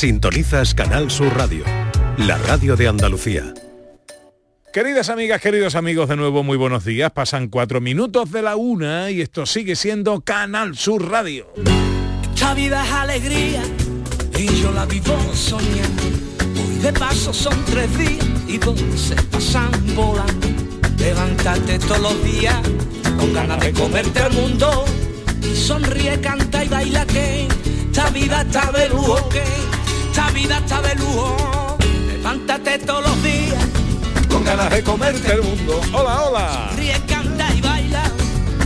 Sintonizas Canal Sur Radio, la radio de Andalucía. Queridas amigas, queridos amigos, de nuevo muy buenos días. Pasan cuatro minutos de la una y esto sigue siendo Canal Sur Radio. Esta vida es alegría y yo la vivo soñando. Hoy de paso son tres días y dos se pasan volando. Levántate todos los días con ganas de comerte al mundo. Y sonríe, canta y baila que esta vida está de lujo, que esta vida está de lujo. Levántate todos los días con ganas de comerte el mundo. Hola, hola. Ríe, canta y baila.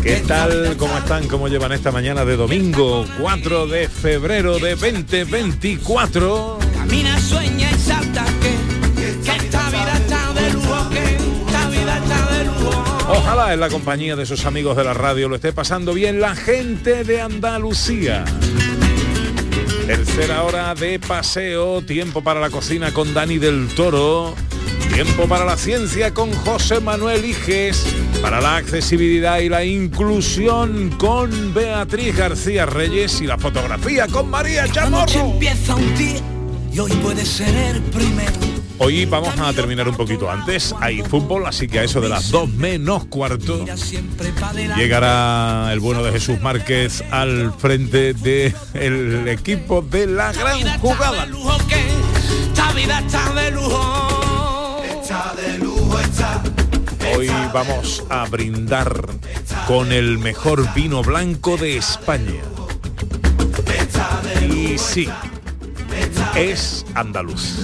¿Qué tal? ¿Cómo están? ¿Cómo llevan esta mañana de domingo 4 de febrero de 2024? Camina, sueña y salta que, que esta vida está de lujo, que esta vida está de lujo. Ojalá en la compañía de sus amigos de la radio lo esté pasando bien la gente de Andalucía. Tercera hora de paseo, tiempo para la cocina con Dani del Toro. Tiempo para la ciencia con José Manuel Iges, para la accesibilidad y la inclusión con Beatriz García Reyes y la fotografía con María Chamorro. empieza un día y hoy puede ser el primero. Hoy vamos a terminar un poquito antes. Hay fútbol, así que a eso de las 2 menos cuarto llegará el bueno de Jesús Márquez al frente del equipo de la gran jugada. Hoy vamos a brindar con el mejor vino blanco de España. Y sí, es andaluz.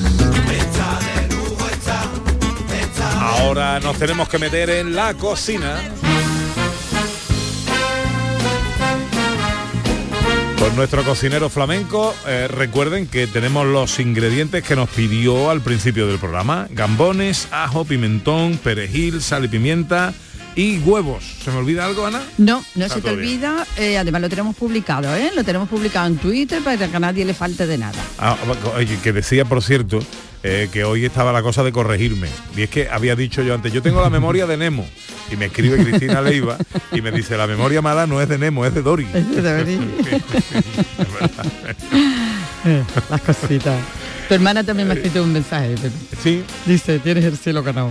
Ahora nos tenemos que meter en la cocina. Con nuestro cocinero flamenco, eh, recuerden que tenemos los ingredientes que nos pidió al principio del programa. Gambones, ajo, pimentón, perejil, sal y pimienta y huevos. ¿Se me olvida algo, Ana? No, no Está se te olvida, eh, además lo tenemos publicado, ¿eh? Lo tenemos publicado en Twitter para que a nadie le falte de nada. Ah, oye, que decía, por cierto, eh, que hoy estaba la cosa de corregirme. Y es que había dicho yo antes, yo tengo la memoria de Nemo. Y me escribe Cristina Leiva y me dice, la memoria mala no es de Nemo, es de Dory. Las cositas. Tu hermana también me ha escrito un mensaje, Pepe. Sí, Dice, tienes el cielo ganado.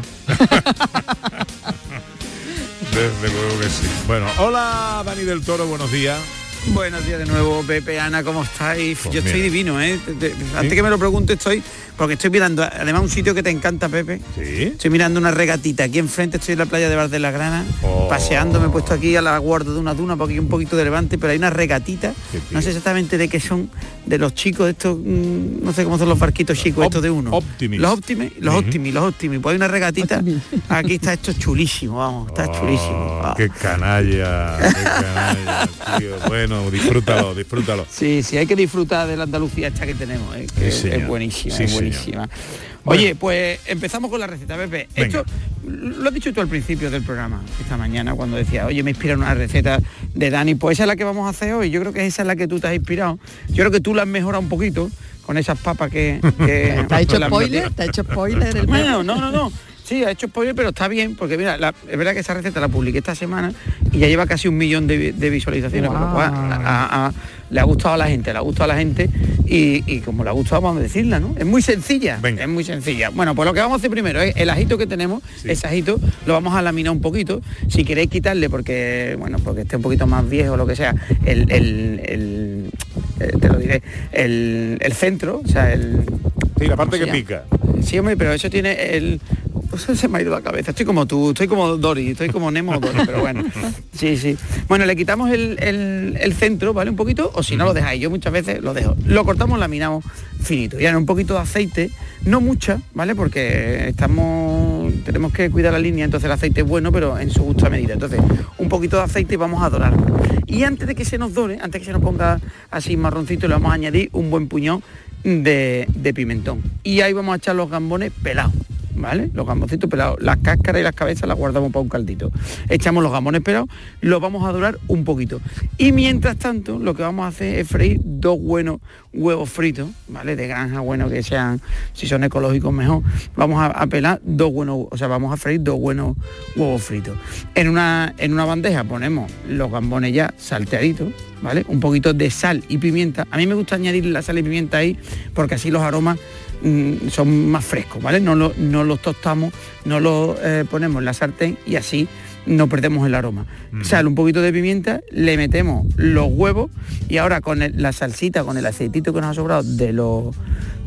Desde luego que sí. Bueno, hola Dani del Toro, buenos días. Buenos días de nuevo, Pepe, Ana, ¿cómo estáis? Pues Yo estoy mira. divino, ¿eh? Te- te- Antes que me lo pregunte estoy, porque estoy mirando, además un sitio que te encanta, Pepe. Sí. Estoy mirando una regatita. Aquí enfrente estoy en la playa de Bar de la Grana, Oh. paseando, me he puesto aquí a la guarda de una duna, porque hay un poquito de levante, pero hay una regatita. No sé exactamente de qué son, de los chicos, de estos, mm, no sé cómo son los barquitos chicos, Op- estos de uno. Optimis. Los Optimis, los. Optimis, los Optimis. Pues hay una regatita. Optimis. Aquí está esto chulísimo, vamos, está chulísimo. Oh, Ah. Qué canalla, qué canalla, tío. Bueno, disfrútalo, disfrútalo. Sí, sí, hay que disfrutar de la Andalucía esta que tenemos, ¿eh? que Sí, es- buenísima, Sí, es señor. buenísima. Bueno. Oye, pues empezamos con la receta, Pepe. Venga. Esto lo has dicho tú al principio del programa, esta mañana, cuando decía, oye, me inspira una receta de Dani, pues esa es la que vamos a hacer hoy. Yo creo que esa es la que tú te has inspirado. Yo creo que tú la has mejorado un poquito con esas papas que... que ¿Te ha hecho spoiler? ¿Te ha hecho spoiler el Bueno, no, no, no. Sí, ha hecho spoiler, pero está bien, porque mira, la- es verdad que esa receta la publiqué esta semana y ya lleva casi un millón de, vi- de visualizaciones, con lo cual Guau. a- a- le ha gustado a la gente, le ha gustado a la gente y, y como le ha gustado vamos a decirla, ¿no? Es muy sencilla, Venga. es muy sencilla. Bueno, pues lo que vamos a hacer primero es el ajito que tenemos, Sí. ese ajito lo vamos a laminar un poquito. Si queréis quitarle porque, bueno, porque esté un poquito más viejo o lo que sea, el, el- el- eh, te lo diré, el, el centro, o sea, el, Sí, la parte que ¿Cómo se pica. Sí, hombre, pero eso tiene el... pues se me ha ido la cabeza. Estoy como tú, estoy como Dory, estoy como Nemo Dory, pero bueno. Sí, sí. Bueno, le quitamos el, el- el centro, ¿vale? Un poquito, o si no lo dejáis, yo muchas veces lo dejo. Lo cortamos, laminamos finito. Y ahora un poquito de aceite, no mucha, ¿vale? Porque estamos. tenemos que cuidar la línea, entonces el aceite es bueno, pero en su justa medida. Entonces, un poquito de aceite y vamos a dorarlo. Y antes de que se nos dore, antes que se nos ponga así marroncito, le vamos a añadir un buen puñón de, de pimentón. Y ahí vamos a echar los gambones pelados. ¿Vale? Los gamboncitos pelados. Las cáscaras y las cabezas las guardamos para un caldito. Echamos los gambones pelados, los vamos a dorar un poquito. Y mientras tanto, lo que vamos a hacer es freír dos buenos huevos fritos, ¿vale? De granja, bueno, que sean, si son ecológicos mejor. Vamos a, a pelar dos buenos, o sea, vamos a freír dos buenos huevos fritos. En una, en una bandeja ponemos los gambones ya salteaditos, ¿vale? Un poquito de sal y pimienta. A mí me gusta añadir la sal y pimienta ahí porque así los aromas mm, son más frescos, ¿vale? No, lo- no los tostamos, no los eh, ponemos en la sartén y así no perdemos el aroma. Sal, un poquito de pimienta, le metemos los huevos y ahora con el- la salsita, con el aceitito que nos ha sobrado de los,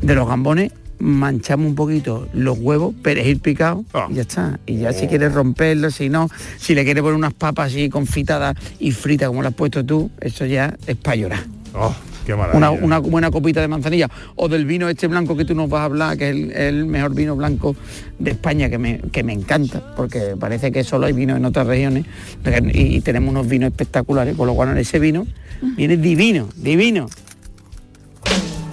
de los gambones, manchamos un poquito los huevos, perejil picado Ah. y ya está. Y ya si quieres romperlo, si no, si le quieres poner unas papas así confitadas y fritas como las has puesto tú, eso ya es para llorar. Oh. Una, una buena copita de manzanilla o del vino este blanco que tú nos vas a hablar, que es el, el mejor vino blanco de España, que me, que me encanta, porque parece que solo hay vino en otras regiones y, y tenemos unos vinos espectaculares, con lo cual ese vino viene divino, divino.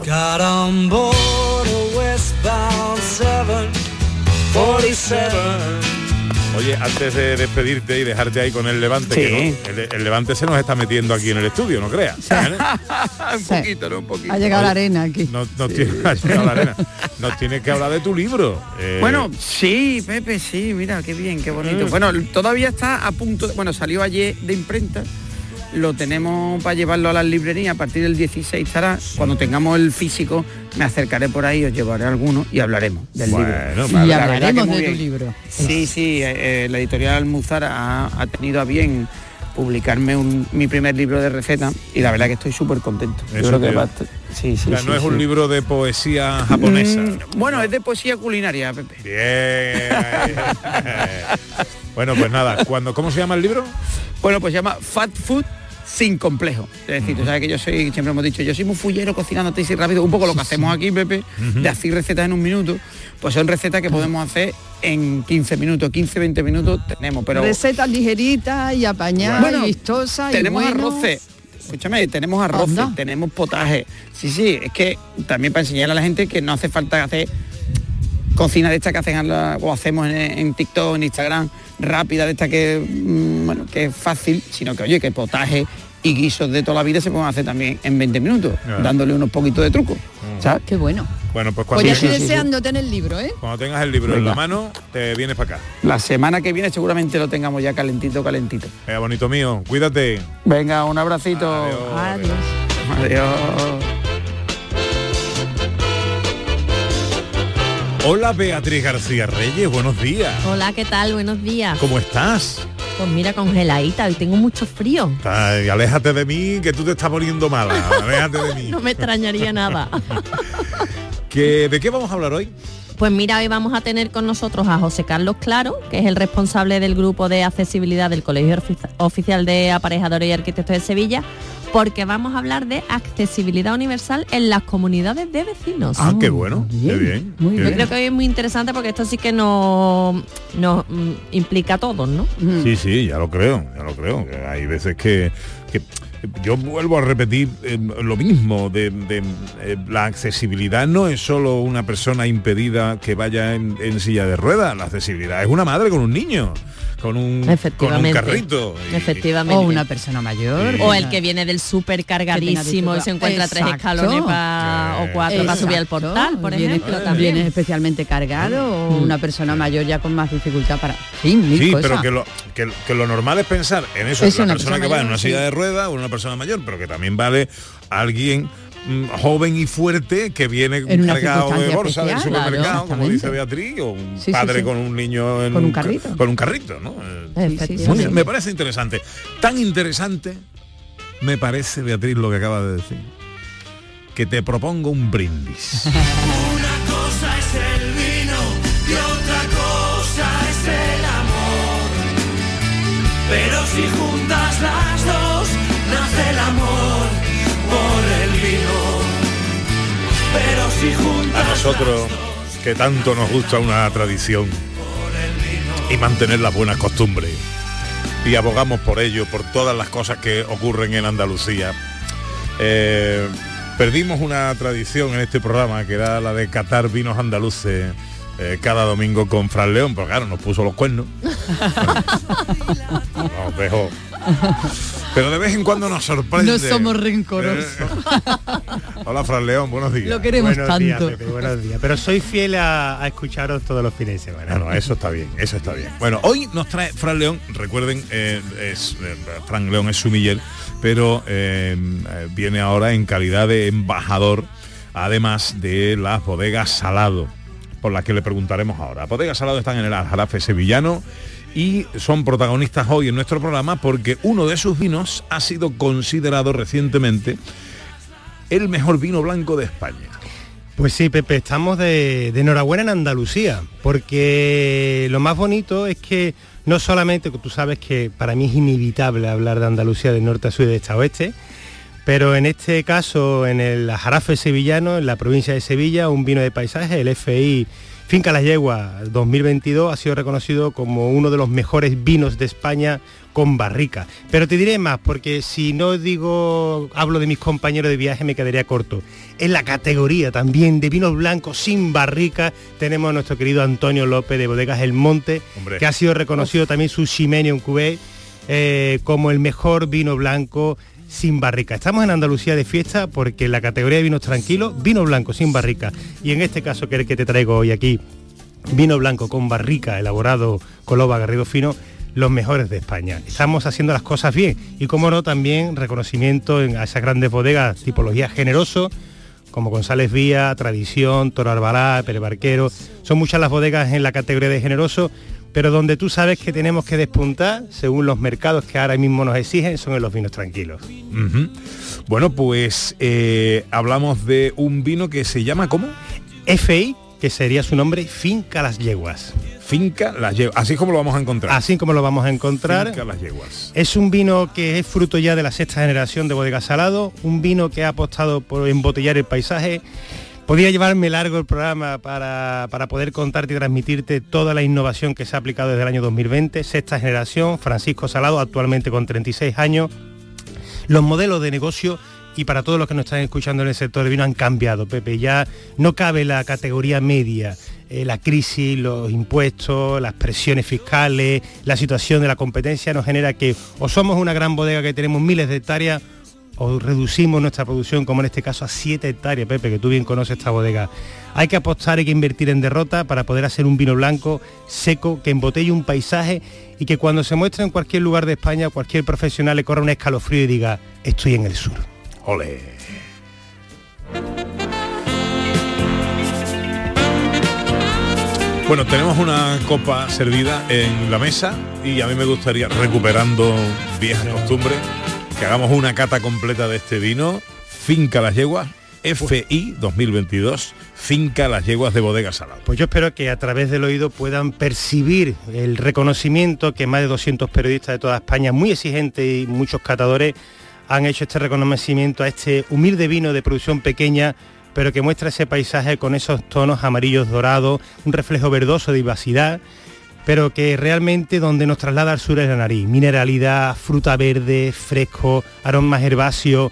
Got on board a westbound 747. Oye, antes de despedirte y dejarte ahí con el Levante, Sí. que no- el, el Levante se nos está metiendo aquí en el estudio, no creas. ¿eh? un Sí. poquito, ¿no? Un poquito. Ha llegado la arena aquí. No, no tiene, ha llegado la arena. Nos tienes que hablar de tu libro. eh, Bueno, sí, Pepe, sí, mira, qué bien, qué bonito. Mm. Bueno, todavía está a punto, de- bueno, salió ayer de imprenta, lo tenemos para llevarlo a las librerías, a partir del 16 estará, cuando tengamos el físico, me acercaré por ahí, os llevaré alguno y hablaremos del Bueno, libro. Y La verdad que hablaremos muy de tu bien. libro. Sí, sí, eh, eh, la editorial Almuzara ha, ha tenido a bien publicarme un- mi primer libro de recetas y la verdad que estoy súper contento. Yo Eso creo que te- va a estar- sí, sí, o sea, sí, no es sí. un libro de poesía japonesa. Mm, bueno, es de poesía culinaria, Pepe. Bien. bueno, pues nada, cuando, ¿cómo se llama el libro? Bueno, pues se llama Fat Food sin complejo. Es decir, tú sabes que yo soy, siempre hemos dicho, yo soy muy fullero cocinando y rápido, un poco lo que hacemos aquí, Pepe, de hacer recetas en un minuto, pues son recetas que podemos hacer en 15 minutos, 15, 20 minutos tenemos, pero Recetas ligeritas y apañadas Bueno, y vistosas. y tenemos buenos. arroces. Escúchame, tenemos arroces, Anda. tenemos potaje. Sí, sí, es que también para enseñar a la gente que no hace falta hacer cocina de esta que hacen o hacemos en, en TikTok, en Instagram, rápida, de esta que mm, bueno, que es fácil, sino que oye, que potaje y guisos de toda la vida se pueden hacer también en 20 minutos, Claro. dándole unos poquitos de truco. ¿sabes? Qué bueno. Bueno, pues Pues cuando, ya sí, estoy sí, sí. deseando tener el libro, ¿eh? cuando tengas el libro en la mano, te vienes para acá. La semana que viene seguramente lo tengamos ya calentito, calentito. Venga, bonito mío, cuídate. Venga, un abracito. Adiós. Adiós. Adiós. Hola Beatriz García Reyes, buenos días. Hola, ¿qué tal? Buenos días. ¿Cómo estás? Pues mira, congeladita, hoy tengo mucho frío. Ay, aléjate de mí, que tú te estás poniendo mala. Aléjate de mí. No me extrañaría nada. ¿Que- ¿De qué vamos a hablar hoy? Pues mira, hoy vamos a tener con nosotros a José Carlos Claro, que es el responsable del grupo de accesibilidad del Colegio Ofici- Oficial de Aparejadores y Arquitectos de Sevilla, porque vamos a hablar de accesibilidad universal en las comunidades de vecinos. Ah, qué bueno, qué bien, muy Yo bien. creo que hoy es muy interesante porque esto sí que nos, nos mm, implica a todos, ¿no? Mm. Sí, sí, ya lo creo, ya lo creo. que hay veces que, que yo vuelvo a repetir eh, lo mismo, de, eh, la accesibilidad no es solo una persona impedida que vaya en, en silla de ruedas, la accesibilidad es una madre con un niño, con un, con un Efectivamente. carrito. y- Efectivamente. O una persona mayor. O el que viene del súper cargadísimo y se encuentra tres escalones pa- o cuatro para subir al portal, por Viene- ejemplo, Viene también. especialmente cargado o una persona mayor ya con más dificultad para... Sí, Sí, pero que lo, que, que lo normal es pensar en eso, Es la una persona persona que va en una silla sí. de ruedas o una persona mayor, pero que también vale alguien mm, joven y fuerte que viene En una cargado de bolsa del supermercado, claro, como dice. Beatriz, o un Sí, padre sí. con un niño en Con un ca- carrito. con un carrito, ¿no? Eh, muy- me parece interesante. Tan interesante me parece, Beatriz, lo que acaba de decir. Que te propongo un brindis. Una cosa es el vino y otra cosa es el amor. Pero si juntas las dos, A nosotros, que tanto nos gusta una tradición y mantener las buenas costumbres. Y abogamos por ello, por todas las cosas que ocurren en Andalucía. Eh, perdimos una tradición en este programa que era la de catar vinos andaluces eh, cada domingo con Fran León, pero claro, nos puso los cuernos. nos dejó. Pero de vez en cuando nos sorprende. No somos rencorosos. Hola, Fran León, buenos días. Lo queremos buenos tanto. días, Pepe, buenos días. Pero soy fiel a, a escucharos todos los fines de semana. Bueno, eso está bien, eso está bien. Bueno, hoy nos trae Fran León, recuerden, eh, es, eh, Fran León es sumiller, pero eh, eh, viene ahora en calidad de embajador, además de las bodegas Salado, por las que le preguntaremos ahora. Bodegas Salado están en el Aljarafe sevillano y son protagonistas hoy en nuestro programa porque uno de sus vinos ha sido considerado recientemente el mejor vino blanco de España. Pues sí, Pepe, estamos de, enhorabuena en Andalucía, porque lo más bonito es que no solamente, tú sabes que para mí es inevitable hablar de Andalucía de norte a sur y de este a oeste, pero en este caso, en el Jarafe sevillano, en la provincia de Sevilla, un vino de paisaje, el FI Finca Las Yeguas 2022 ha sido reconocido como uno de los mejores vinos de España con barrica. Pero te diré más, porque si no digo, hablo de mis compañeros de viaje, me quedaría corto. En la categoría también de vinos blancos sin barrica, tenemos a nuestro querido Antonio López de Bodegas El Monte, Hombre. que ha sido reconocido también su Ximenium Cuvée eh, como el mejor vino blanco sin barrica. Estamos en Andalucía de fiesta porque la categoría de vinos tranquilos, vino blanco sin barrica. Y en este caso que es el que te traigo hoy aquí, vino blanco con barrica elaborado con loba garrido fino, los mejores de España. Estamos haciendo las cosas bien y como no también reconocimiento en, a esas grandes bodegas, tipología generoso, como González Vía, Tradición, Toro Albalá, Pere Barquero. Son muchas las bodegas en la categoría de generoso, pero donde tú sabes que tenemos que despuntar, según los mercados que ahora mismo nos exigen, son en los vinos tranquilos. Bueno, pues eh, hablamos de un vino que se llama ¿cómo? FI, que sería su nombre, Finca Las Yeguas. Finca Las Yeguas. Así como lo vamos a encontrar. Así como lo vamos a encontrar. Finca Las Yeguas. Es un vino que es fruto ya de la sexta generación de bodega salado, un vino que ha apostado por embotellar el paisaje. Podría llevarme largo el programa para, para poder contarte y transmitirte toda la innovación que se ha aplicado desde el año 2020, sexta generación, Francisco Salado, actualmente con 36 años. Los modelos de negocio y para todos los que nos están escuchando en el sector del vino han cambiado, Pepe. Ya no cabe la categoría media. Eh, la crisis, los impuestos, las presiones fiscales, la situación de la competencia nos genera que o somos una gran bodega que tenemos miles de hectáreas o reducimos nuestra producción, como en este caso a 7 hectáreas, Pepe, que tú bien conoces esta bodega. Hay que apostar, hay que invertir en derrota para poder hacer un vino blanco, seco, que embotelle un paisaje y que cuando se muestre en cualquier lugar de España, cualquier profesional le corra un escalofrío y diga, estoy en el sur. Ole. Bueno, tenemos una copa servida en la mesa y a mí me gustaría, recuperando viejas costumbres, que hagamos una cata completa de este vino, Finca Las Yeguas, FI 2022, Finca Las Yeguas de Bodega Salado. Pues yo espero que a través del oído puedan percibir el reconocimiento que más de 200 periodistas de toda España, muy exigentes y muchos catadores, han hecho este reconocimiento a este humilde vino de producción pequeña, pero que muestra ese paisaje con esos tonos amarillos dorados, un reflejo verdoso de vivacidad, pero que realmente donde nos traslada al sur es la nariz. Mineralidad, fruta verde, fresco, aromas herbáceos,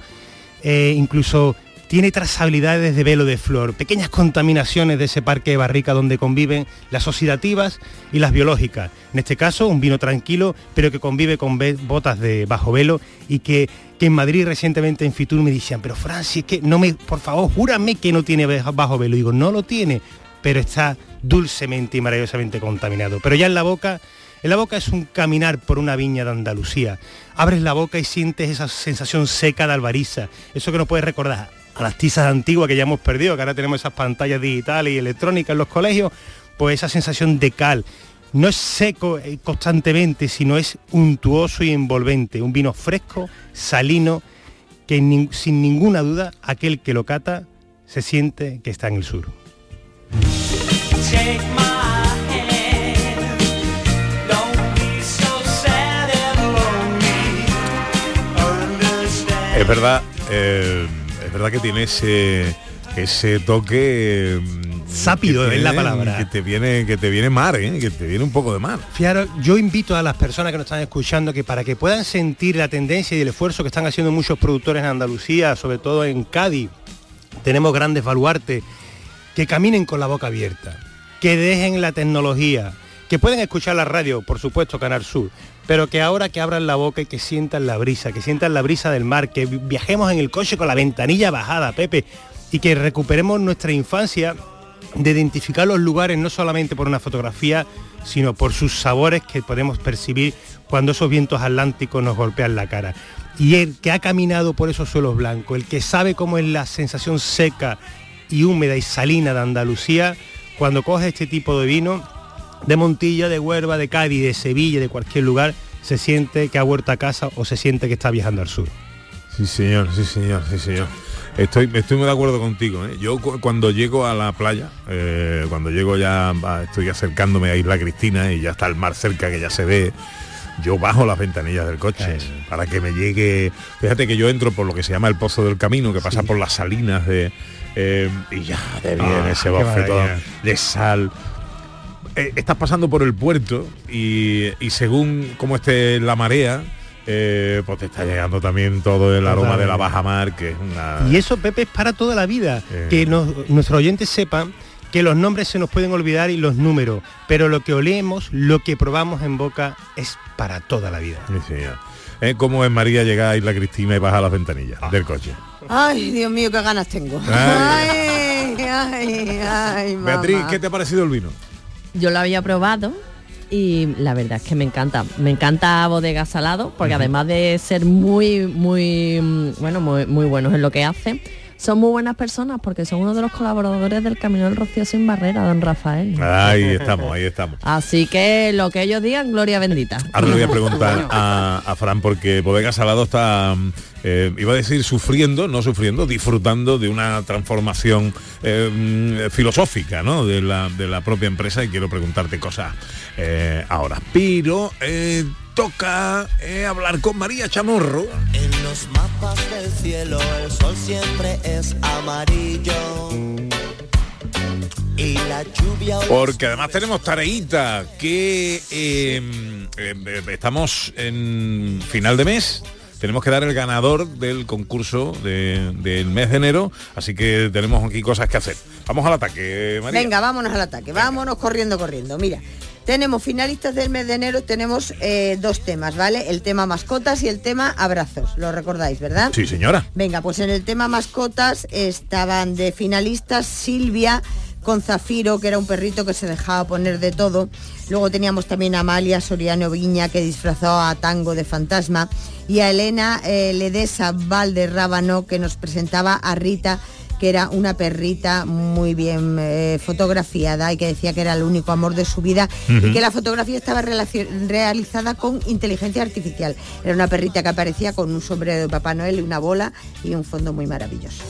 eh, incluso tiene trazabilidades de velo de flor, pequeñas contaminaciones de ese parque de barrica donde conviven las oxidativas y las biológicas. En este caso, un vino tranquilo, pero que convive con botas de bajo velo y que, en Madrid recientemente en Fitur me decían, pero Francis, que no me, por favor, júrame que no tiene bajo velo. Y digo, no lo tiene, pero está dulcemente y maravillosamente contaminado. Pero ya en la boca en la boca es un caminar por una viña de Andalucía. Abres la boca y sientes esa sensación seca de albariza, eso que nos puede recordar a las tizas antiguas que ya hemos perdido, que ahora tenemos esas pantallas digitales y electrónicas en los colegios, pues esa sensación de cal. No es seco eh, constantemente, sino es untuoso y envolvente. Un vino fresco, salino, que sin ninguna duda aquel que lo cata se siente que está en el sur. Es verdad, eh, es verdad que tiene ese, ese toque mm, Sápido, que es la palabra. Que te viene, que te viene mar, ¿eh? que te viene un poco de mar. Fijaros, yo invito a las personas que nos están escuchando que para que puedan sentir la tendencia y el esfuerzo que están haciendo muchos productores en Andalucía, sobre todo en Cádiz, tenemos grandes baluartes, que caminen con la boca abierta. Que dejen la tecnología, que pueden escuchar la radio, por supuesto, Canal Sur, pero que ahora que abran la boca y que sientan la brisa, que sientan la brisa del mar, que viajemos en el coche con la ventanilla bajada, Pepe, y que recuperemos nuestra infancia de identificar los lugares no solamente por una fotografía, sino por sus sabores que podemos percibir cuando esos vientos atlánticos nos golpean la cara. Y el que ha caminado por esos suelos blancos, el que sabe cómo es la sensación seca y húmeda y salina de Andalucía, cuando coge este tipo de vino, de Montilla, de Huerva, de Cádiz, de Sevilla, de cualquier lugar, se siente que ha vuelto a casa o se siente que está viajando al sur. Sí, señor, sí, señor, sí, señor. Estoy, estoy muy de acuerdo contigo. ¿eh? Yo cuando llego a la playa, eh, cuando llego ya, estoy acercándome a Isla Cristina y ya está el mar cerca que ya se ve, yo bajo las ventanillas del coche para que me llegue. Fíjate que yo entro por lo que se llama el Pozo del Camino, que pasa por las salinas de. Eh, y ya te viene ah, ese bofetón de sal. estás pasando por el puerto y, y según cómo esté la marea, eh, pues te está llegando también todo el aroma de la baja mar, que es una... Y eso, Pepe, es para toda la vida. Eh. Que nuestros oyentes sepan que los nombres se nos pueden olvidar y los números, pero lo que olemos, lo que probamos en boca es para toda la vida. Sí, Es como en María llega a Isla Cristina y baja las ventanillas del coche. Ay, Dios mío, qué ganas tengo. Ay, ay, ay, Beatriz, ¿qué te ha parecido el vino? Yo lo había probado y la verdad es que me encanta. Me encanta Bodega Salado porque además de ser muy, muy, mm, bueno, muy, muy buenos en lo que hacen, son muy buenas personas porque son uno de los colaboradores del Camino del Rocío sin barrera, don Rafael. Ahí estamos, ahí estamos. Así que lo que ellos digan, gloria bendita. Ahora le voy a preguntar a, Fran porque Bodega Salado está, eh, iba a decir sufriendo, no sufriendo, disfrutando de una transformación eh, filosófica ¿no? de, la, de la propia empresa y quiero preguntarte cosas eh, ahora. Pero toca eh, hablar con María Chamorro. En los mapas del cielo el sol siempre es amarillo. Y la lluvia... Porque además tenemos tareita que em, em, estamos en final de mes tenemos que dar el ganador del concurso del mes de enero, así que tenemos aquí cosas que hacer. Vamos al ataque, María. Venga, vámonos al ataque, vámonos corriendo, corriendo. Mira, tenemos finalistas del mes de enero, tenemos eh, dos temas, ¿vale? El tema mascotas y el tema abrazos, lo recordáis, ¿verdad? Sí, señora. Venga, pues en el tema mascotas estaban de finalistas Silvia con Zafiro, que era un perrito que se dejaba poner de todo. Luego teníamos también a Amalia Soriano Viña, que disfrazó a Tango de fantasma. Y a Elena eh, Ledesa Valderrábano, que nos presentaba a Rita que era una perrita muy bien eh, fotografiada y que decía que era el único amor de su vida y que la fotografía estaba realizada con inteligencia artificial. Era una perrita que aparecía con un sombrero de Papá Noel y una bola y un fondo muy maravilloso.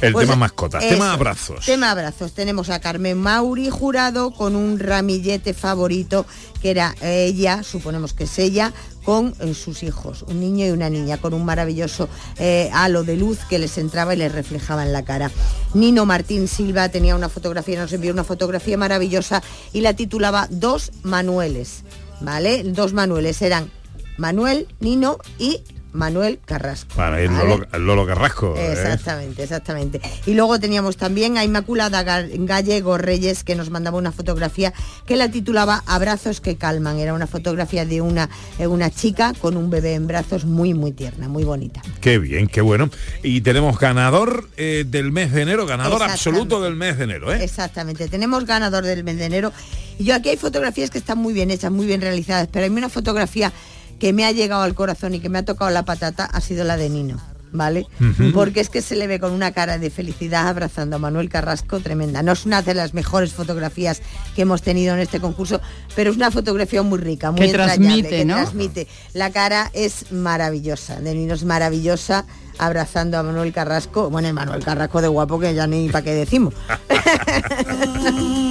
El pues tema mascota, tema abrazos. Tema abrazos. Tenemos a Carmen Mauri jurado con un ramillete favorito que era ella, suponemos que es ella, con eh, sus hijos, un niño y una niña, con un maravilloso eh, halo de luz que les entraba y les reflejaba en la cara. Nino Martín Silva tenía una fotografía, nos envió una fotografía maravillosa y la titulaba Dos Manueles, ¿vale? Dos Manueles eran Manuel, Nino y Manuel Carrasco. Para el, Lolo, Carrasco. ¿eh? Exactamente, exactamente. Y luego teníamos también a Inmaculada Gallego Reyes que nos mandaba una fotografía que la titulaba Abrazos que calman. Era una fotografía de una, eh, una chica con un bebé en brazos muy, muy tierna, muy bonita. Qué bien, qué bueno. Y tenemos ganador eh, del mes de enero, ganador absoluto del mes de enero. Exactamente, tenemos ganador del mes de enero. Y yo aquí hay fotografías que están muy bien hechas, muy bien realizadas, pero hay una fotografía que me ha llegado al corazón y que me ha tocado la patata ha sido la de Nino. ¿Vale? Porque es que se le ve con una cara de felicidad abrazando a Manuel Carrasco tremenda. No es una de las mejores fotografías que hemos tenido en este concurso, pero es una fotografía muy rica, muy que transmite, ¿no? transmite. La cara es maravillosa, de Nino es maravillosa abrazando a Manuel Carrasco. Bueno, Manuel Carrasco de guapo que ya ni para qué decimos.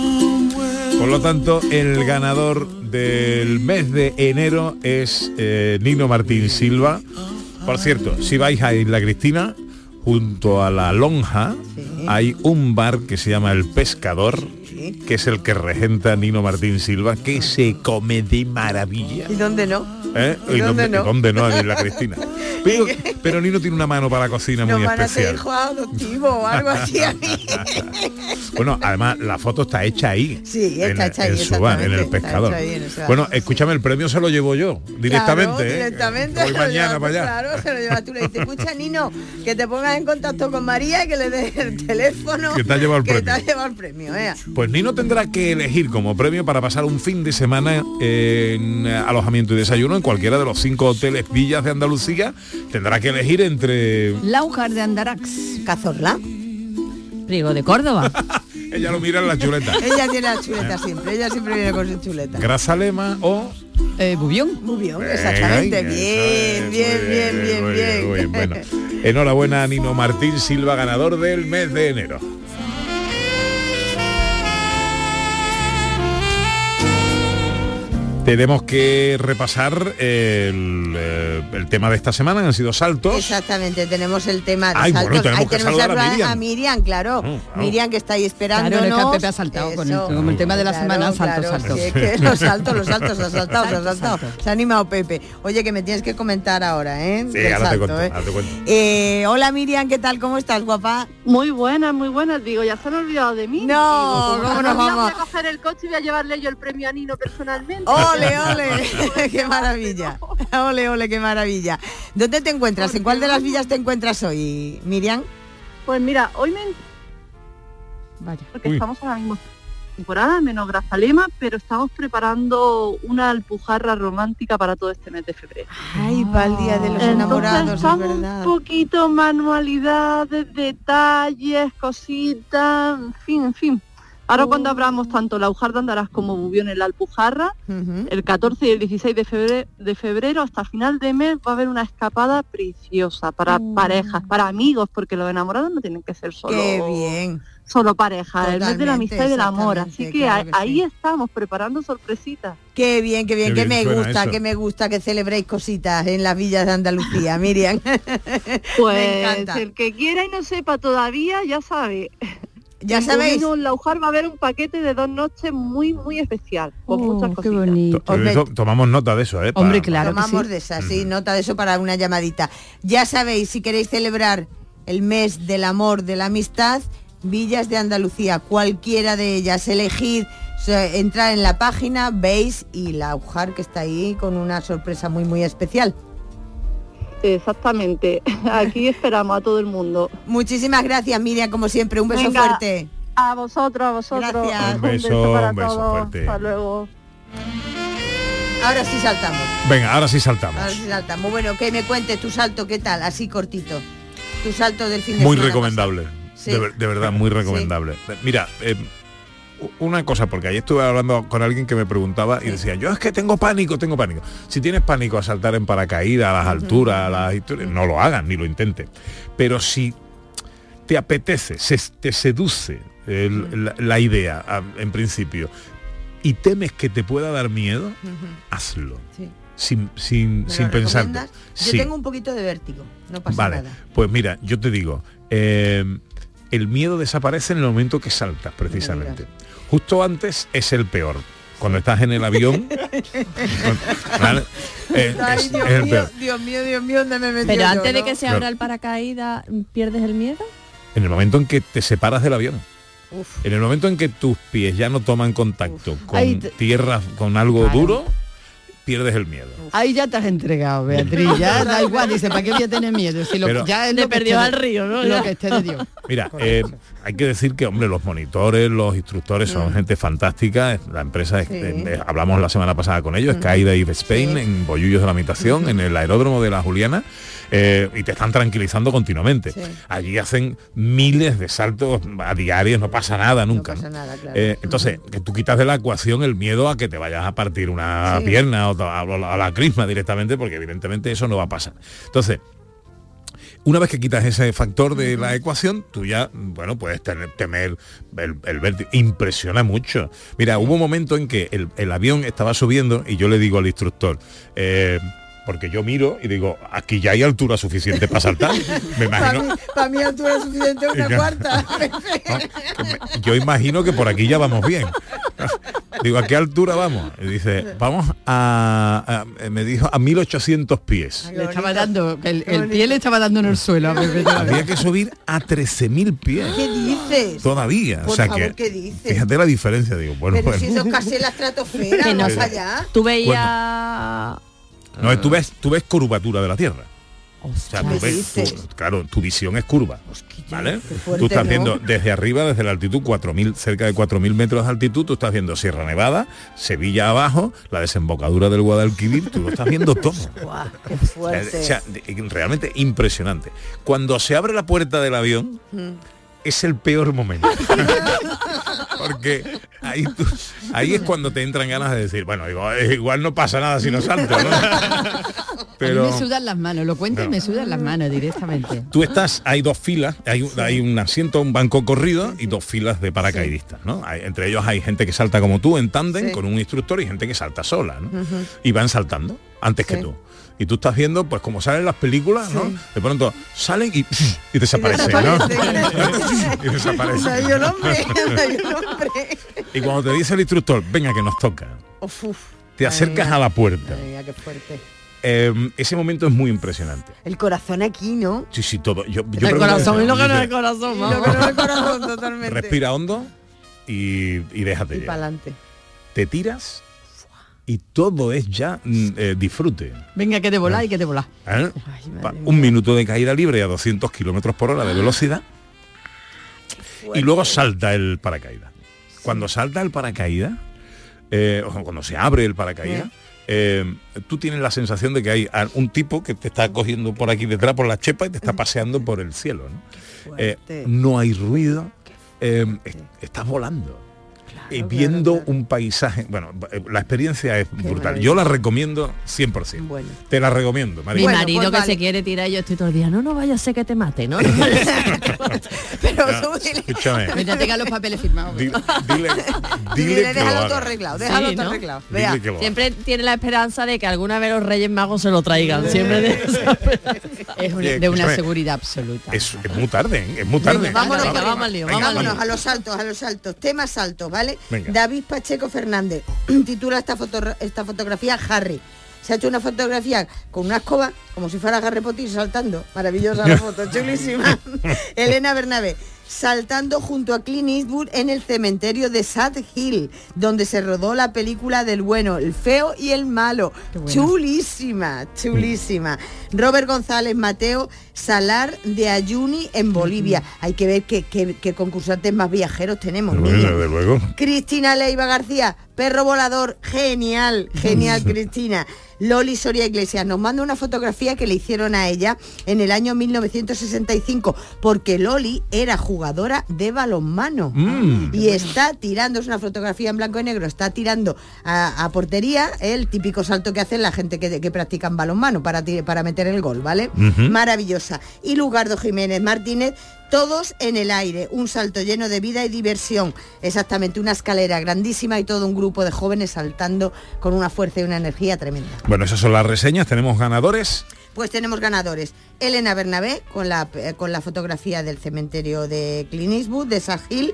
Por lo tanto, el ganador del mes de enero es eh, Nino Martín Silva. Por cierto, si vais a Isla Cristina, junto a la lonja, hay un bar que se llama El Pescador, que es el que regenta Nino Martín Silva, que se come de maravilla. ¿Y dónde no? ¿Eh? ¿Y dónde no? ¿Dónde no? En la Cristina. Pero, pero Nino tiene una mano para la cocina Nos muy van especial. adoptivo o algo así a mí. Bueno, además la foto está hecha ahí. Sí, está en, hecha ahí, en su bar, en el pescador. ahí en. Bueno, escúchame, el premio se lo llevo yo directamente. Claro, ¿eh? directamente. Lo mañana para allá. Claro, se lo llevas tú. Le dices, escucha, Nino, que te pongas en contacto con María y que le des el teléfono. Que te ha llevado el que premio. te ha llevado el premio, eh. Pues Nino tendrá que elegir como premio para pasar un fin de semana en alojamiento y desayuno en cualquiera de los cinco hoteles villas de Andalucía. Tendrá que elegir entre... Laujar de Andarax. Cazorla. Prigo de Córdoba. Ella lo mira en la chuleta. Ella tiene la chuleta siempre, ella siempre viene con su chuleta. Grazalema o... Eh, Bubión. Bubión, exactamente. Bien, bien, bien, bien, muy bien. Bueno, enhorabuena a Nino Martín Silva, ganador del mes de enero. Tenemos que repasar el, eh, el tema de esta semana, han sido saltos. Exactamente, tenemos el tema de Ay, bueno, saltos. tenemos Ahí que tenemos saludar a a, Miriam. a Miriam, claro. Claro. Miriam que está ahí esperando. Claro, no es que Pepe ha saltado con el- con el tema de la semana, salto, salto. los saltos, los saltos, ha saltado, se ha saltado. Se ha animado Pepe. Oye, que me tienes que comentar ahora, ¿eh? Sí, ahora te salto, cuento, ¿eh? ahora te cuento. Eh, hola Miriam, ¿qué tal? ¿Cómo estás, guapa? Muy buenas, muy buenas. Digo, ya se han olvidado de mí. No, Digo, ¿cómo ahora nos voy vamos? a coger el coche y voy a llevarle yo el premio a Nino personalmente. Ole, ole, qué maravilla. Ole, ole, qué maravilla. ¿Dónde te encuentras? ¿En cuál de las villas te encuentras hoy, Miriam? Pues mira, hoy me... Vaya. Porque Uy. estamos ahora mismo temporada, menos Grazalema, pero estamos preparando una alpujarra romántica para todo este mes de febrero. Ay, para el día de los Entonces, enamorados, es vamos verdad. un poquito manualidades, detalles, cositas, en fin, en fin. Ahora cuando abramos tanto la Ujar de Andarás como Bubión en la Alpujarra, el 14 y el 16 de febrero, de febrero hasta final de mes va a haber una escapada preciosa para parejas, para amigos, porque los enamorados no tienen que ser solo, Qué bien. solo pareja, el mes de la amistad y del amor. Así que, claro a- que ahí sí. estamos preparando sorpresitas. Qué bien, qué bien, Qué que bien me gusta, eso. que me gusta que celebréis cositas en las villas de Andalucía, Miriam. Pues encanta. el que quiera y no sepa todavía, ya sabe. Ya En sabéis. En la Ujar va a haber un paquete de dos noches muy, muy especial, con Oh, muchas qué cositas. bonito. To- Hombre. to- Tomamos nota de eso, ¿eh? Hombre, claro Tomamos sí. de esas, sí, nota de eso para una llamadita. Ya sabéis, si queréis celebrar el mes del amor, de la amistad, villas de Andalucía, cualquiera de ellas, elegid, entrar en la página, veis y la Ujar que está ahí con una sorpresa muy, muy especial. Exactamente. Aquí esperamos a todo el mundo. Muchísimas gracias, Miriam, como siempre, un beso Venga. fuerte. A vosotros, a vosotros. Gracias. Un beso, para un beso todos. fuerte. Hasta luego. Ahora sí saltamos. Venga, ahora sí saltamos. Ahora sí saltamos. Bueno, que me cuentes tu salto, ¿qué tal? Así cortito. Tu salto del fin de Muy semana recomendable. Sí. De, ver- de verdad, muy recomendable. Mira, eh, una cosa, porque ayer estuve hablando con alguien que me preguntaba y decía, yo es que tengo pánico, tengo pánico. Si tienes pánico a saltar en paracaídas, a las alturas, a las historias, no lo hagas, ni lo intentes. Pero si te apetece, se, te seduce el- la, la idea en principio y temes que te pueda dar miedo, hazlo. Sí. Sin, sin, ¿Me sin pensar. Yo tengo un poquito de vértigo, no pasa Vale, nada. pues mira, yo te digo, eh, el miedo desaparece en el momento que saltas, precisamente. Justo antes es el peor. Cuando estás en el avión, ¿vale? Eh, Ay, es, Dios es el mío, peor. Dios mío, Dios mío, ¿dónde me metido Pero yo, antes de no? que se abra el paracaídas, ¿pierdes el miedo? En el momento en que te separas del avión. Uf. En el momento en que tus pies ya no toman contacto con te- tierra, con algo Claro. duro, pierdes el miedo. Ahí ya te has entregado, Beatriz. Ya da igual, dice, ¿para qué voy a tener miedo? Si lo, Pero- ya es Le lo que perdió al de- río, ¿no? Lo que esté de Dios. Mira, eh, hay que decir que, hombre, los monitores, los instructores son gente fantástica. La empresa, es- Sí. eh, hablamos la semana pasada con ellos, Skydive Spain, Sí. en Bollullos de la Habitación, en el aeródromo de la Juliana, eh, y te están tranquilizando continuamente. Sí. Allí hacen miles de saltos a diarios, no pasa nada nunca. pasa ¿no? nada, claro. Eh, entonces, que tú quitas de la ecuación el miedo a que te vayas a partir una Sí. pierna o a, a la directamente, porque evidentemente eso no va a pasar. Entonces, una vez que quitas ese factor de la ecuación, tú ya, bueno, puedes tener, temer el, el vértigo. Impresiona mucho. Mira, hubo un momento en que el, el avión estaba subiendo y yo le digo al instructor, eh, porque yo miro y digo, aquí ya hay altura suficiente para saltar. Me Para imagino, mí, pa' mí altura suficiente una cuarta. me- yo imagino que por aquí ya vamos bien. Digo, ¿a qué altura vamos? Y dice, vamos a, a- me dijo, a 1800 pies. Le estaba dando, el, el pie le estaba dando en el suelo a Pepe todavía. Había que subir a 13.000 pies. ¿Qué dices? Todavía. Por o sea favor, que, ¿qué dices? fíjate la diferencia, digo, bueno, Pero bueno. si eso es casi la estratosfera, más allá. Tú veías... No, tú ves, tú ves curvatura de la Tierra. O sea, tú ¿Qué ves, tú- claro, tu visión es curva. ¿Vale? fuerte, tú estás ¿no? viendo desde arriba, desde la altitud, 4.000, cerca de 4.000 metros de altitud, tú estás viendo Sierra Nevada, Sevilla abajo, la desembocadura del Guadalquivir, tú lo estás viendo todo. Qué O sea, realmente impresionante. Cuando se abre la puerta del avión, Mm. es el peor momento. Porque ahí, tú- ahí es cuando te entran ganas de decir, bueno, igual, igual no pasa nada si no salto, ¿no? A mí me sudan las manos, lo cuento y me sudan las manos directamente. Tú estás, hay dos filas, hay, un- hay un asiento, un banco corrido y dos filas de paracaidistas, ¿no? Hay- entre ellos hay gente que salta como tú en tándem con un instructor y gente que salta sola, ¿no? Y van saltando antes que tú. Y tú estás viendo, pues como salen las películas, ¿no? De pronto salen y, y desaparecen, ¿no? y desaparecen. Hombre, hombre. Y cuando te dice el instructor, venga que nos toca, Uf, uf. te acercas a la puerta. Qué fuerte. Eh, ese momento es muy impresionante. El corazón aquí, ¿no? Sí, sí, todo. Yo, yo el corazón y lo que no es el corazón, Y vamos. lo que no es el corazón totalmente. Respira hondo y, y déjate Y para adelante. te tiras y todo es ya mm, eh, disfrute. Venga, que te volá y que te volá. ¿eh? Ay, mía. un minuto de caída libre a 200 kilómetros por hora de velocidad y luego salta el paracaídas. Cuando salta el paracaídas, eh, o cuando se abre el paracaídas, eh, tú tienes la sensación de que hay un tipo que te está cogiendo por aquí detrás por la chepa y te está paseando por el cielo. ¿no? Eh, no hay ruido, eh, es- estás volando. Y claro, viendo claro. un paisaje, bueno, eh, la experiencia es brutal. maravilla. Yo la recomiendo 100%. Bueno. Te la recomiendo, Mi María. Bueno, marido pues que vale. se quiere tirar, yo estoy todo el día, no, no vaya a ser que te mate, ¿no? No vaya a ser que te mate". Pero escúchame. Tenga los papeles firmados. Dile, dile, déjalo haga. todo arreglado, déjalo Sí, todo ¿no? arreglado. Dile Vea. que lo haga. Siempre tiene la esperanza de que alguna vez los Reyes Magos se lo traigan. Siempre de esa. Es una- de una seguridad absoluta. Es, es muy tarde, ¿eh? es muy tarde. Venga, vámonos, al lío. Vámonos a los saltos, a los saltos. Temas saltos, ¿vale? Venga. David Pacheco Fernández titula esta, foto, esta fotografía Harry. Se ha hecho una fotografía con una escoba, como si fuera Harry Potter saltando. Maravillosa la foto, chulísima. Elena Bernabé, saltando junto a Clint Eastwood en el cementerio de Sad Hill, donde se rodó la película del bueno, el feo y el malo. Chulísima, chulísima. Robert González Mateo, Salar de Ayuni en Bolivia. Hay que ver qué, qué- qué concursantes más viajeros tenemos. Bueno, luego. Cristina Leiva García, perro volador, genial, genial Cristina. Loli Soria Iglesias nos manda una fotografía que le hicieron a ella en el año 1965, porque Loli era jugadora de balonmano. Mm. Y está tirando, es una fotografía en blanco y negro, está tirando a, a portería el típico salto que hacen la gente que, que practican balonmano para, para meter el gol, ¿vale? Maravillosa. Y Lugardo Jiménez Martínez, todos en el aire, un salto lleno de vida y diversión. Exactamente, una escalera grandísima y todo un grupo de jóvenes saltando con una fuerza y una energía tremenda. Bueno, esas son las reseñas, tenemos ganadores. Pues tenemos ganadores. Elena Bernabé con la, eh, con la fotografía del cementerio de Clint Eastwood, de Sahil.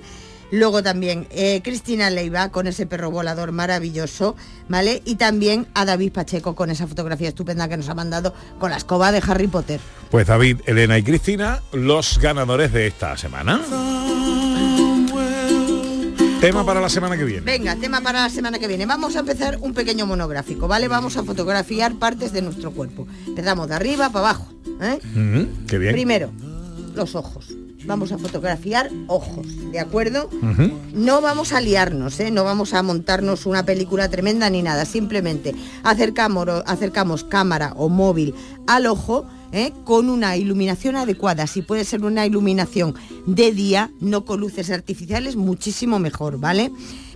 Luego también eh, Cristina Leiva con ese perro volador maravilloso, ¿vale? Y también a David Pacheco con esa fotografía estupenda que nos ha mandado con la escoba de Harry Potter. Pues David, Elena y Cristina, los ganadores de esta semana. Tema para la semana que viene. Venga, tema para la semana que viene. Vamos a empezar un pequeño monográfico, ¿vale? Vamos a fotografiar partes de nuestro cuerpo. Empezamos de arriba para abajo. ¿eh? Mm, qué bien. Primero, los ojos. Vamos a fotografiar ojos, ¿de acuerdo? No vamos a liarnos, ¿eh? no vamos a montarnos una película tremenda ni nada. Simplemente acercamos, acercamos cámara o móvil al ojo ¿eh? con una iluminación adecuada. Si puede ser una iluminación de día, no con luces artificiales, muchísimo mejor, ¿vale?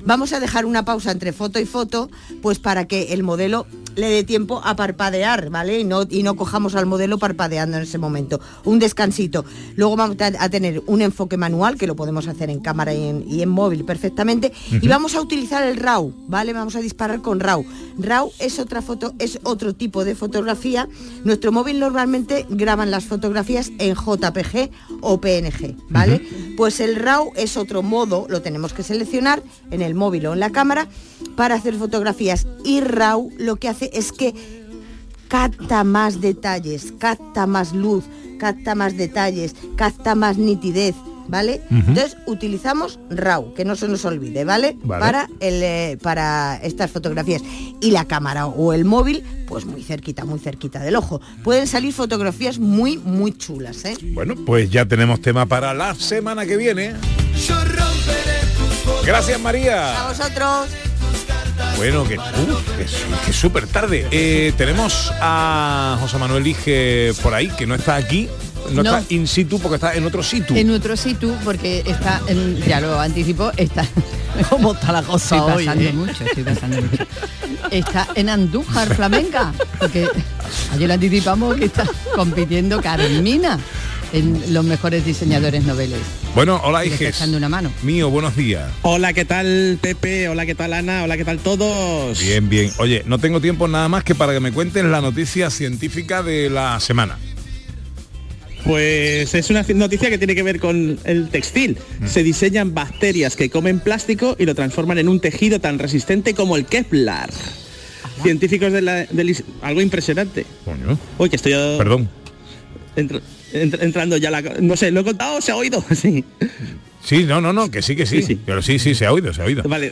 Vamos a dejar una pausa entre foto y foto, pues para que el modelo le dé tiempo a parpadear, ¿vale? Y no, y no cojamos al modelo parpadeando en ese momento. Un descansito. Luego vamos a tener un enfoque manual, que lo podemos hacer en cámara y en, y en móvil perfectamente. Y vamos a utilizar el RAW, ¿vale? Vamos a disparar con RAW. RAW es otra foto, es otro tipo de fotografía. Nuestro móvil normalmente graban las fotografías en JPG o PNG, ¿vale? Pues el RAW es otro modo, lo tenemos que seleccionar en el móvil o en la cámara para hacer fotografías. Y RAW lo que hace es que capta más detalles, capta más luz, capta más detalles, capta más nitidez, ¿vale? Entonces utilizamos RAW, que no se nos olvide, ¿vale? Vale. Para, el, eh, para estas fotografías. Y la cámara o el móvil, pues muy cerquita, muy cerquita del ojo. Pueden salir fotografías muy, muy chulas, ¿eh? Bueno, pues ya tenemos tema para la semana que viene. Gracias María. A vosotros. Bueno, que, uh, que, súper tarde. Eh, tenemos a José Manuel Lige por ahí, que no está aquí, no, No. está in situ porque está en otro sitio. En otro sitio, porque está, en- ya lo anticipo, está... ¿Cómo está la cosa Estoy hoy? pasando eh? mucho, estoy pasando mucho. Está en Andújar Flamenca, porque ayer lo anticipamos que está compitiendo Carmina en los mejores diseñadores noveles. Bueno, hola Y le está Iges. una mano. Mío, buenos días. Hola, ¿qué tal Pepe? Hola, ¿qué tal Ana? Hola, ¿qué tal todos? Bien, bien. Oye, no tengo tiempo nada más que para que me cuentes la noticia científica de la semana. Pues es una noticia que tiene que ver con el textil. Mm. Se diseñan bacterias que comen plástico y lo transforman en un tejido tan resistente como el Kevlar. Científicos de la, algo impresionante. Coño. Uy, que estoy Perdón. entra- entra- entrando ya la no sé, lo he contado, se ha oído, sí. Sí, no, no, no, que sí, que sí. Sí, sí. Pero sí, sí, se ha oído, se ha oído. Vale,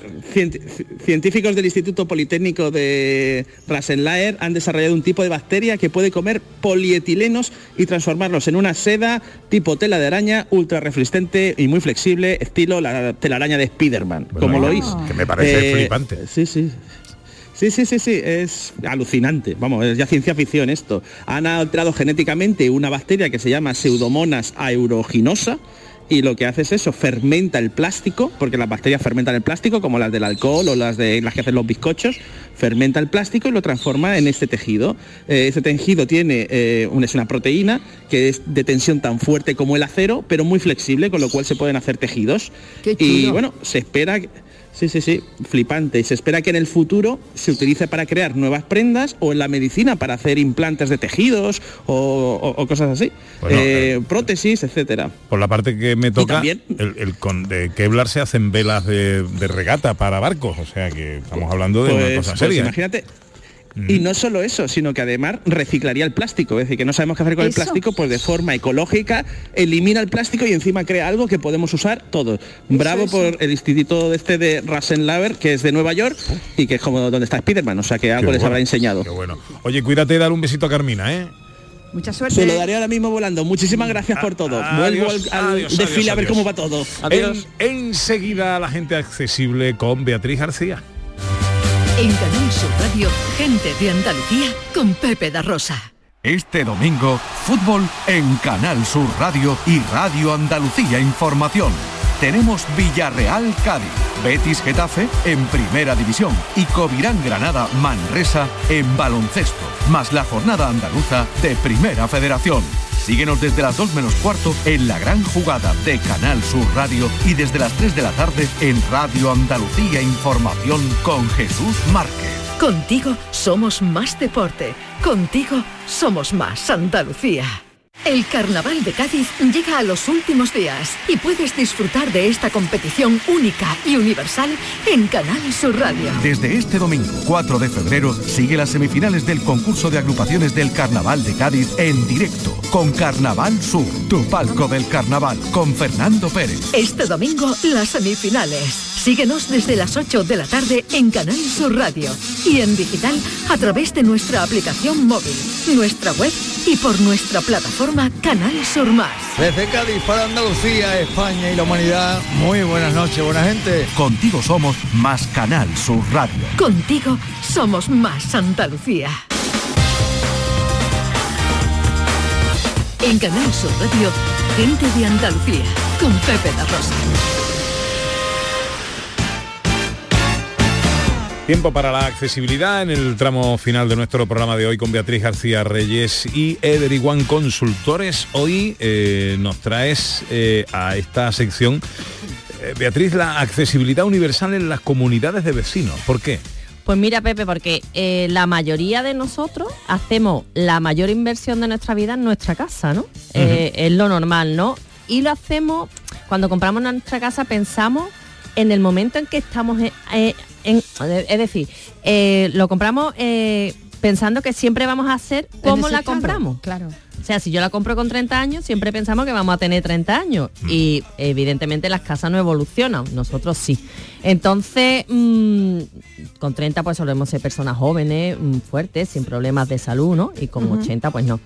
científicos del Instituto Politécnico de Rasenlaer han desarrollado un tipo de bacteria que puede comer polietilenos y transformarlos en una seda tipo tela de araña ultra resistente y muy flexible, estilo la telaraña de Spiderman, Bueno, como lo oís. que me parece Eh, flipante. Sí, sí. Sí, sí, sí, sí, es alucinante. Vamos, es ya ciencia ficción esto. Han alterado genéticamente una bacteria que se llama Pseudomonas aeruginosa y lo que hace es eso, fermenta el plástico, porque las bacterias fermentan el plástico, como las del alcohol o las de las que hacen los bizcochos, fermenta el plástico y lo transforma en este tejido. Eh, ese tejido tiene eh, un- es una proteína que es de tensión tan fuerte como el acero, pero muy flexible, con lo cual se pueden hacer tejidos. Qué Y bueno, se espera que- Sí, sí, sí, flipante. Y se espera que en el futuro se utilice para crear nuevas prendas o en la medicina para hacer implantes de tejidos o, o- o cosas así. Bueno, Eh, eh, prótesis, etcétera. Por la parte que me toca, también- el, el con de Kevlar se hacen velas de, de regata para barcos, o sea que estamos hablando de una Pues- cosa pues seria. ¿eh? Y no solo eso, sino que además reciclaría el plástico. Es decir, que no sabemos qué hacer con el plástico, pues de forma ecológica elimina el plástico y encima crea algo que podemos usar todos. Bravo por el instituto de este de Rasenlaber, que es de Nueva York y que es como donde está Spiderman, o sea que algo Qué les bueno, habrá enseñado. Qué bueno. Oye, cuídate y dar un besito a Carmina, ¿eh? Mucha suerte. Se lo daré ahora mismo volando. Muchísimas gracias por todo. Adiós, Vuelvo al, al adiós, desfile adiós, a ver adiós. cómo va todo. En- enseguida la gente accesible con Beatriz García. En Canal Sur Radio, gente de Andalucía con Pepe da Rosa. Este domingo, fútbol en Canal Sur Radio y Radio Andalucía Información. Tenemos Villarreal Cádiz, Betis Getafe en Primera División y Covirán Granada Manresa en baloncesto, más la jornada andaluza de Primera Federación. Síguenos desde las 2 menos cuarto en la gran jugada de Canal Sur Radio y desde las 3 de la tarde en Radio Andalucía Información con Jesús Márquez. Contigo somos más deporte. Contigo somos más Andalucía. El Carnaval de Cádiz llega a los últimos días y puedes disfrutar de esta competición única y universal en Canal Sur Radio. Desde este domingo 4 de febrero sigue las semifinales del concurso de agrupaciones del Carnaval de Cádiz en directo con Carnaval Sur, tu palco del carnaval, con Fernando Pérez. Este domingo las semifinales. Síguenos desde las 8 de la tarde en Canal Sur Radio y en digital a través de nuestra aplicación móvil, nuestra web y por nuestra plataforma Canal Sur Más. Desde Cádiz para Andalucía, España y la humanidad, muy buenas noches, buena gente. Contigo somos más Canal Sur Radio. Contigo somos más Andalucía. En Canal Sur Radio, gente de Andalucía con Pepe da Rosa. Tiempo para la accesibilidad en el tramo final de nuestro programa de hoy con Beatriz García Reyes y Ederiguan Consultores. Hoy eh, nos traes eh, a esta sección, eh, Beatriz, la accesibilidad universal en las comunidades de vecinos. ¿Por qué? Pues mira, Pepe, porque la mayoría de nosotros hacemos la mayor inversión de nuestra vida en nuestra casa, ¿no? Es lo normal, ¿no? Y lo hacemos, cuando compramos nuestra casa, pensamos en el momento en que estamos en... es decir, eh, lo compramos eh, pensando que siempre vamos a hacer como la compramos. Claro. O sea, si yo la compro con 30 años, siempre pensamos que vamos a tener 30 años. Y evidentemente las casas no evolucionan, nosotros sí. Entonces, mm, con 30 pues solemos ser personas jóvenes, mm, fuertes, sin problemas de salud, ¿no? Y con Ujú. 80 pues no.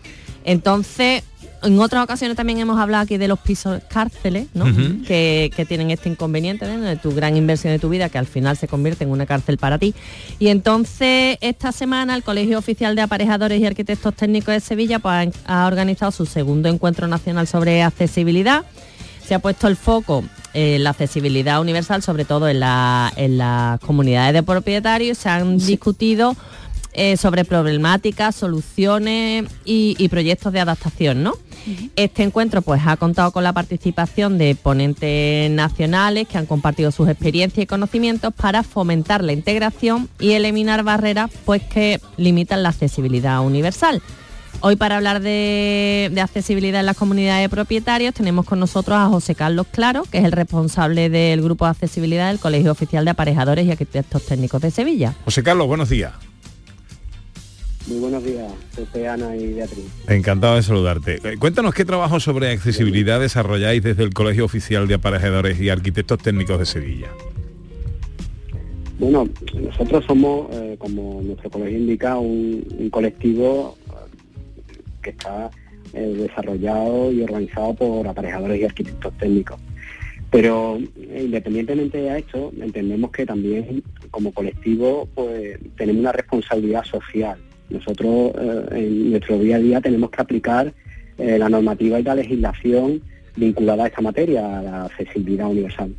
Entonces, en otras ocasiones también hemos hablado aquí de los pisos cárceles, ¿no? Que, que tienen este inconveniente ¿no? de tu gran inversión de tu vida que al final se convierte en una cárcel para ti. Y entonces esta semana el Colegio Oficial de Aparejadores y Arquitectos Técnicos de Sevilla pues, ha ha organizado su segundo encuentro nacional sobre accesibilidad. Se ha puesto el foco en la accesibilidad universal, sobre todo en, la- en las comunidades de propietarios. Se han discutido eh, sobre problemáticas, soluciones y, y proyectos de adaptación, ¿no? Este encuentro pues ha contado con la participación de ponentes nacionales que han compartido sus experiencias y conocimientos para fomentar la integración y eliminar barreras pues que limitan la accesibilidad universal. Hoy para hablar de, de accesibilidad en las comunidades de propietarios tenemos con nosotros a José Carlos Claro, que es el responsable del grupo de accesibilidad del Colegio Oficial de Aparejadores y Arquitectos Técnicos de Sevilla. José Carlos, buenos días. Muy buenos días, Pepe, Ana y Beatriz. Encantado de saludarte. Eh, Cuéntanos qué trabajo sobre accesibilidad desarrolláis desde el Colegio Oficial de Aparejadores y Arquitectos Técnicos de Sevilla. Bueno, nosotros somos, eh, como nuestro colegio indica, un, un colectivo eh, que está eh, desarrollado y organizado por aparejadores y arquitectos técnicos. Pero eh, independientemente de esto, entendemos que también como colectivo pues tenemos una responsabilidad social. Nosotros eh, en nuestro día a día tenemos que aplicar eh, la normativa y la legislación vinculada a esta materia, a la accesibilidad universal.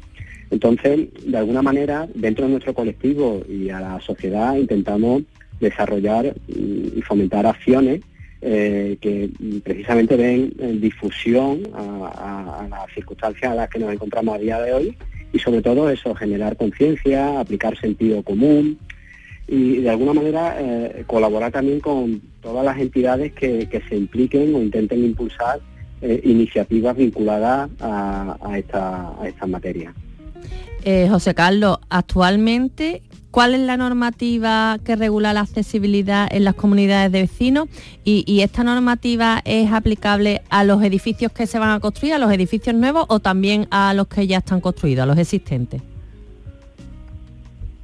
Entonces, de alguna manera, dentro de nuestro colectivo y a la sociedad intentamos desarrollar mm, y fomentar acciones eh, que precisamente den difusión a, a- a las circunstancias a las que nos encontramos a día de hoy y sobre todo eso, generar conciencia, aplicar sentido común y de alguna manera eh, colaborar también con todas las entidades que, que se impliquen o intenten impulsar eh, iniciativas vinculadas a, a esta, a esta materia. Eh, José Carlos, actualmente, ¿cuál es la normativa que regula la accesibilidad en las comunidades de vecinos? Y, y esta normativa es aplicable a los edificios que se van a construir, a los edificios nuevos o también a los que ya están construidos, a los existentes?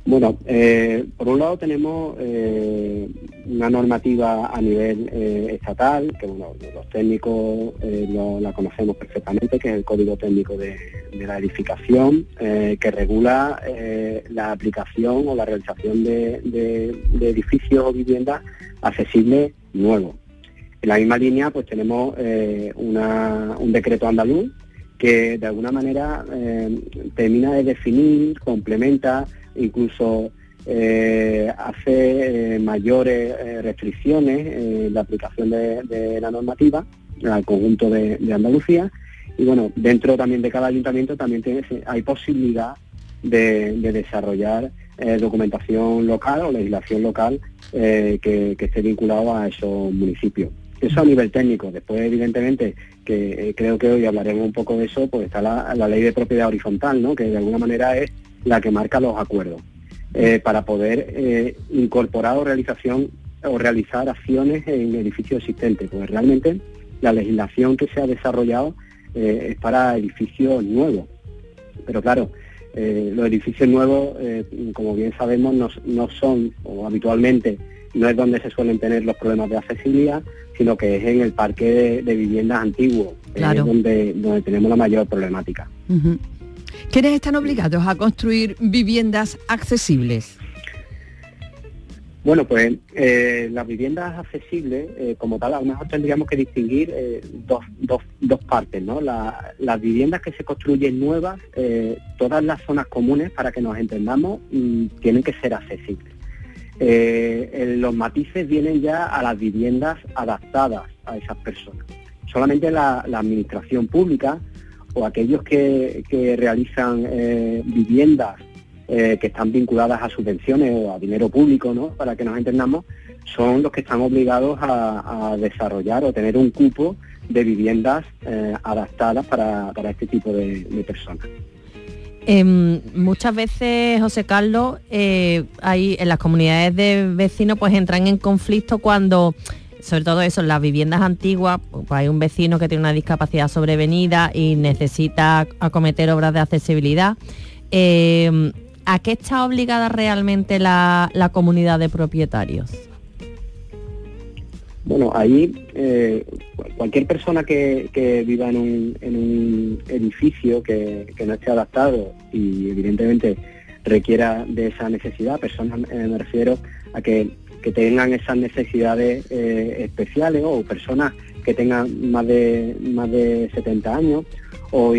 Bueno, eh, por un lado tenemos eh, una normativa a nivel eh, estatal, que bueno, los técnicos eh, lo- la conocemos perfectamente, que es el Código Técnico de, la Edificación, que regula la aplicación o la realización de, de- edificios o viviendas accesibles nuevos. En la misma línea, pues tenemos una- un decreto andaluz que de alguna manera termina de definir, complementa, incluso eh, hace eh, mayores eh, restricciones en la aplicación de, la normativa al conjunto de, Andalucía. Y bueno, dentro también de cada ayuntamiento también tiene- hay posibilidad de, de desarrollar eh, documentación local o legislación local que, que esté vinculado a esos municipios. Eso a nivel técnico. Después, evidentemente, que creo que hoy hablaremos un poco de eso, pues está la, la ley de propiedad horizontal, ¿no? que de alguna manera es la que marca los acuerdos eh, para poder eh, incorporar o realización o realizar acciones en edificios existentes. Pues realmente la legislación que se ha desarrollado eh, es para edificios nuevos. Pero claro, los edificios nuevos, como bien sabemos, no, no son, o habitualmente no es donde se suelen tener los problemas de accesibilidad, sino que es en el parque de, de viviendas antiguos, Claro. es donde, donde tenemos la mayor problemática. ¿Quiénes están obligados a construir viviendas accesibles? Bueno, pues eh, las viviendas accesibles, eh, como tal, a lo mejor tendríamos que distinguir eh, dos, dos, dos partes, ¿no? La- las viviendas que se construyen nuevas, todas las zonas comunes, para que nos entendamos, mm, tienen que ser accesibles. Los matices vienen ya a las viviendas adaptadas a esas personas. Solamente la, la administración pública o aquellos que, que realizan eh, viviendas eh, que están vinculadas a subvenciones o a dinero público, ¿no? Para que nos entendamos, son los que están obligados a, desarrollar o tener un cupo de viviendas eh, adaptadas para, para este tipo de, de personas. Em, muchas veces, José Carlos, eh, hay en las comunidades de vecinos pues entran en conflicto cuando, sobre todo eso, las viviendas antiguas, hay un vecino que tiene una discapacidad sobrevenida y necesita acometer obras de accesibilidad. Em, ¿A qué está obligada realmente la, la comunidad de propietarios? Bueno, ahí eh, cu- cualquier persona que, que viva en un, en un edificio que, que no esté adaptado y evidentemente requiera de esa necesidad, personas eh, me refiero a que, que tengan esas necesidades eh, especiales o personas que tengan más de más de 70 años o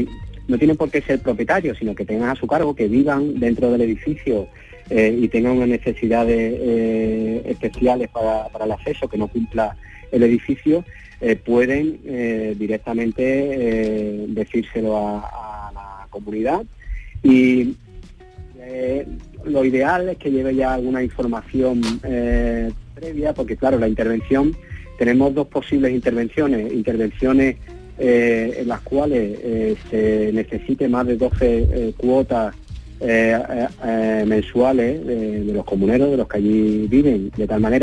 no tienen por qué ser propietarios, sino que tengan a su cargo, que vivan dentro del edificio eh, y tengan unas necesidades eh, especiales para, para el acceso que no cumpla el edificio, eh, pueden directamente decírselo a, a la comunidad. Y lo ideal es que lleve ya alguna información eh, previa, porque claro, la intervención, tenemos dos posibles intervenciones, intervenciones eh, en las cuales eh, se necesite más de 12 eh, cuotas mensuales de los comuneros, de los que allí viven, de tal manera